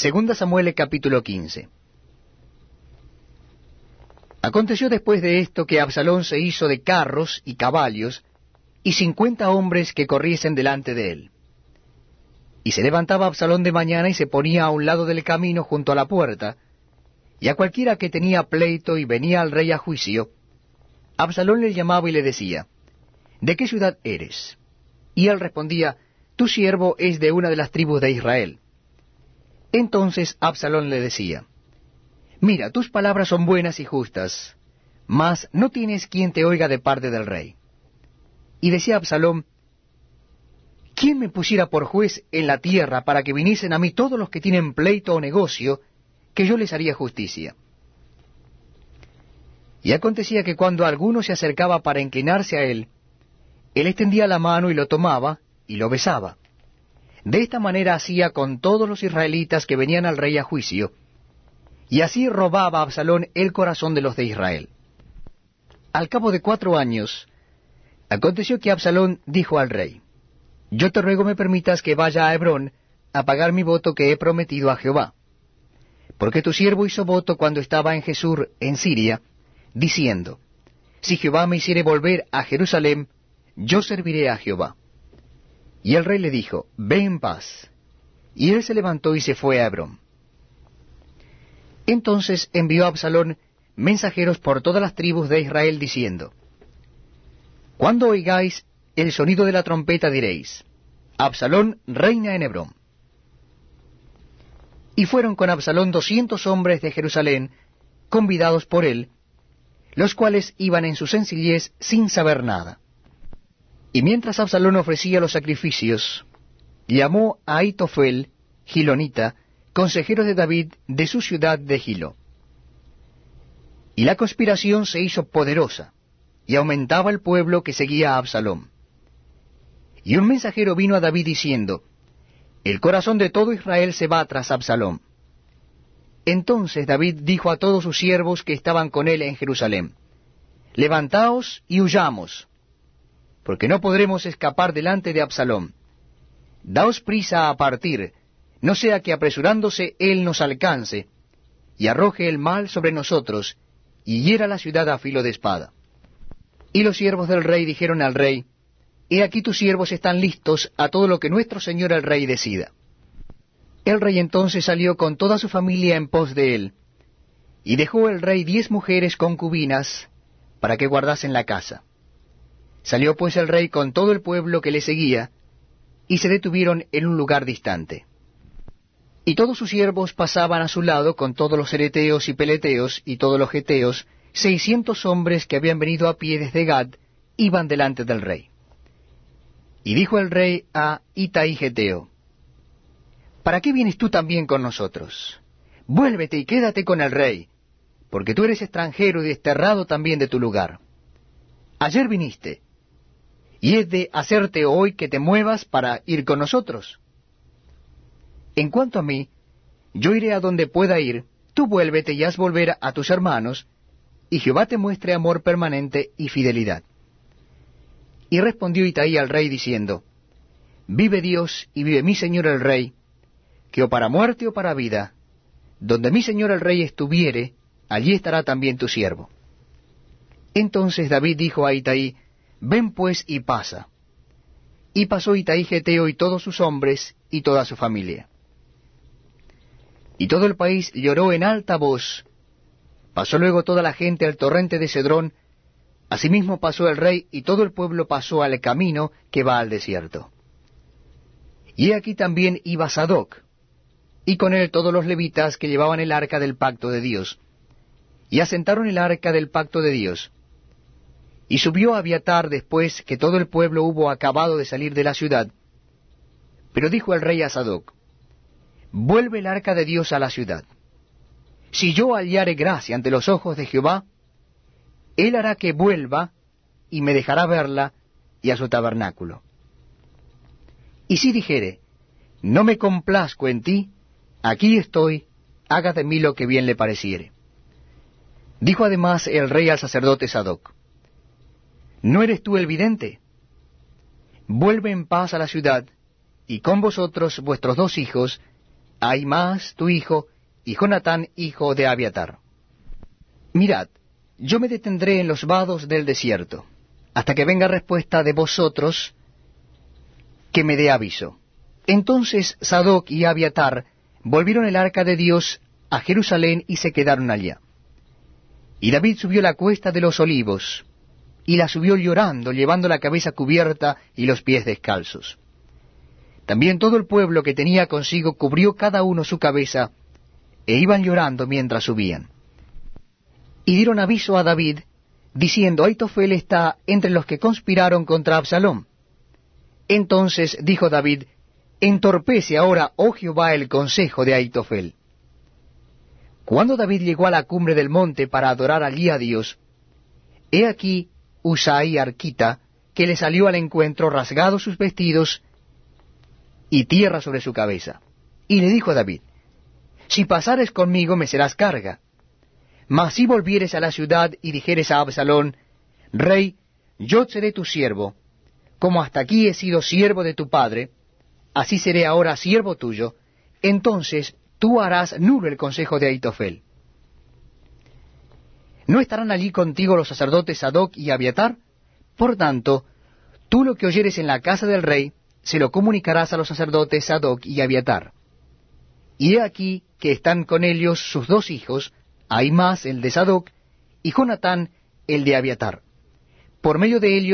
Segunda Samuel capítulo 15. Aconteció después de esto que Absalón se hizo de carros y caballos y cincuenta hombres que corriesen delante de él. Y se levantaba Absalón de mañana y se ponía a un lado del camino junto a la puerta, y a cualquiera que tenía pleito y venía al rey a juicio, Absalón le llamaba y le decía, ¿De qué ciudad eres? Y él respondía, Tu siervo es de una de las tribus de Israel. Entonces Absalón le decía, Mira, tus palabras son buenas y justas, mas no tienes quien te oiga de parte del rey. Y decía Absalón, ¿quién me pusiera por juez en la tierra para que viniesen a mí todos los que tienen pleito o negocio, que yo les haría justicia? Y acontecía que cuando alguno se acercaba para inclinarse a él, él extendía la mano y lo tomaba y lo besaba. De esta manera hacía con todos los israelitas que venían al rey a juicio, y así robaba a Absalón el corazón de los de Israel. Al cabo de cuatro años, aconteció que Absalón dijo al rey, Yo te ruego me permitas que vaya a Hebrón a pagar mi voto que he prometido a Jehová. Porque tu siervo hizo voto cuando estaba en Jesús, en Siria, diciendo, Si Jehová me hiciere volver a Jerusalén, yo serviré a Jehová. Y el rey le dijo, Ve en paz. Y él se levantó y se fue a Hebrón. Entonces envió a Absalón mensajeros por todas las tribus de Israel diciendo, Cuando oigáis el sonido de la trompeta diréis, Absalón reina en Hebrón. Y fueron con Absalón doscientos hombres de Jerusalén, convidados por él, los cuales iban en su sencillez sin saber nada. Y mientras Absalón ofrecía los sacrificios, llamó a Aitofel, Gilonita, consejero de David de su ciudad de Gilo. Y la conspiración se hizo poderosa, y aumentaba el pueblo que seguía a Absalón. Y un mensajero vino a David diciendo, El corazón de todo Israel se va tras Absalón. Entonces David dijo a todos sus siervos que estaban con él en Jerusalén, Levantaos y huyamos, porque no podremos escapar delante de Absalón. Daos prisa a partir, no sea que apresurándose él nos alcance, y arroje el mal sobre nosotros, y hiera la ciudad a filo de espada. Y los siervos del rey dijeron al rey, He aquí tus siervos están listos a todo lo que nuestro señor el rey decida. El rey entonces salió con toda su familia en pos de él, y dejó el rey diez mujeres concubinas para que guardasen la casa. Salió pues el rey con todo el pueblo que le seguía, y se detuvieron en un lugar distante. Y todos sus siervos pasaban a su lado con todos los ereteos y peleteos y todos los geteos, seiscientos hombres que habían venido a pie desde Gad, iban delante del rey. Y dijo el rey a Itaí Geteo, ¿Para qué vienes tú también con nosotros? Vuélvete y quédate con el rey, porque tú eres extranjero y desterrado también de tu lugar. Ayer viniste, y es de hacerte hoy que te muevas para ir con nosotros. En cuanto a mí, yo iré a donde pueda ir, tú vuélvete y haz volver a tus hermanos, y Jehová te muestre amor permanente y fidelidad. Y respondió Itaí al rey diciendo, Vive Dios y vive mi señor el rey, que o para muerte o para vida, donde mi señor el rey estuviere, allí estará también tu siervo. Entonces David dijo a Itaí, Ven pues y pasa. Y pasó Itaí Geteo y todos sus hombres y toda su familia. Y todo el país lloró en alta voz. Pasó luego toda la gente al torrente de Cedrón, asimismo pasó el rey y todo el pueblo pasó al camino que va al desierto. Y aquí también iba Sadoc, y con él todos los levitas que llevaban el arca del pacto de Dios. Y asentaron el arca del pacto de Dios y subió a Abiatar después que todo el pueblo hubo acabado de salir de la ciudad. Pero dijo el rey a Sadoc, Vuelve el arca de Dios a la ciudad. Si yo hallare gracia ante los ojos de Jehová, él hará que vuelva y me dejará verla y a su tabernáculo. Y si dijere, no me complazco en ti, aquí estoy, haga de mí lo que bien le pareciere. Dijo además el rey al sacerdote Sadoc, ¿No eres tú el vidente? Vuelve en paz a la ciudad, y con vosotros vuestros dos hijos, Ahimaas tu hijo, y Jonatán hijo de Abiatar. Mirad, yo me detendré en los vados del desierto, hasta que venga respuesta de vosotros que me dé aviso. Entonces Sadoc y Abiatar volvieron el arca de Dios a Jerusalén y se quedaron allá. Y David subió la cuesta de los olivos, y la subió llorando, llevando la cabeza cubierta y los pies descalzos. También todo el pueblo que tenía consigo cubrió cada uno su cabeza, e iban llorando mientras subían. Y dieron aviso a David, diciendo, Aitofel está entre los que conspiraron contra Absalom. Entonces dijo David, Entorpece ahora, oh Jehová, el consejo de Aitofel. Cuando David llegó a la cumbre del monte para adorar allí a Dios, he aquí Usai Arquita, que le salió al encuentro rasgados sus vestidos y tierra sobre su cabeza. Y le dijo a David, Si pasares conmigo me serás carga. Mas si volvieres a la ciudad y dijeres a Absalón, Rey, yo seré tu siervo, como hasta aquí he sido siervo de tu padre, así seré ahora siervo tuyo, entonces tú harás nulo el consejo de Aitofel. ¿No estarán allí contigo los sacerdotes Sadoc y Abiatar? Por tanto, tú lo que oyeres en la casa del rey, se lo comunicarás a los sacerdotes Sadoc y Abiatar. Y he aquí que están con ellos sus dos hijos, Ahimaas el de Sadoc, y Jonatán el de Abiatar. Por medio de ellos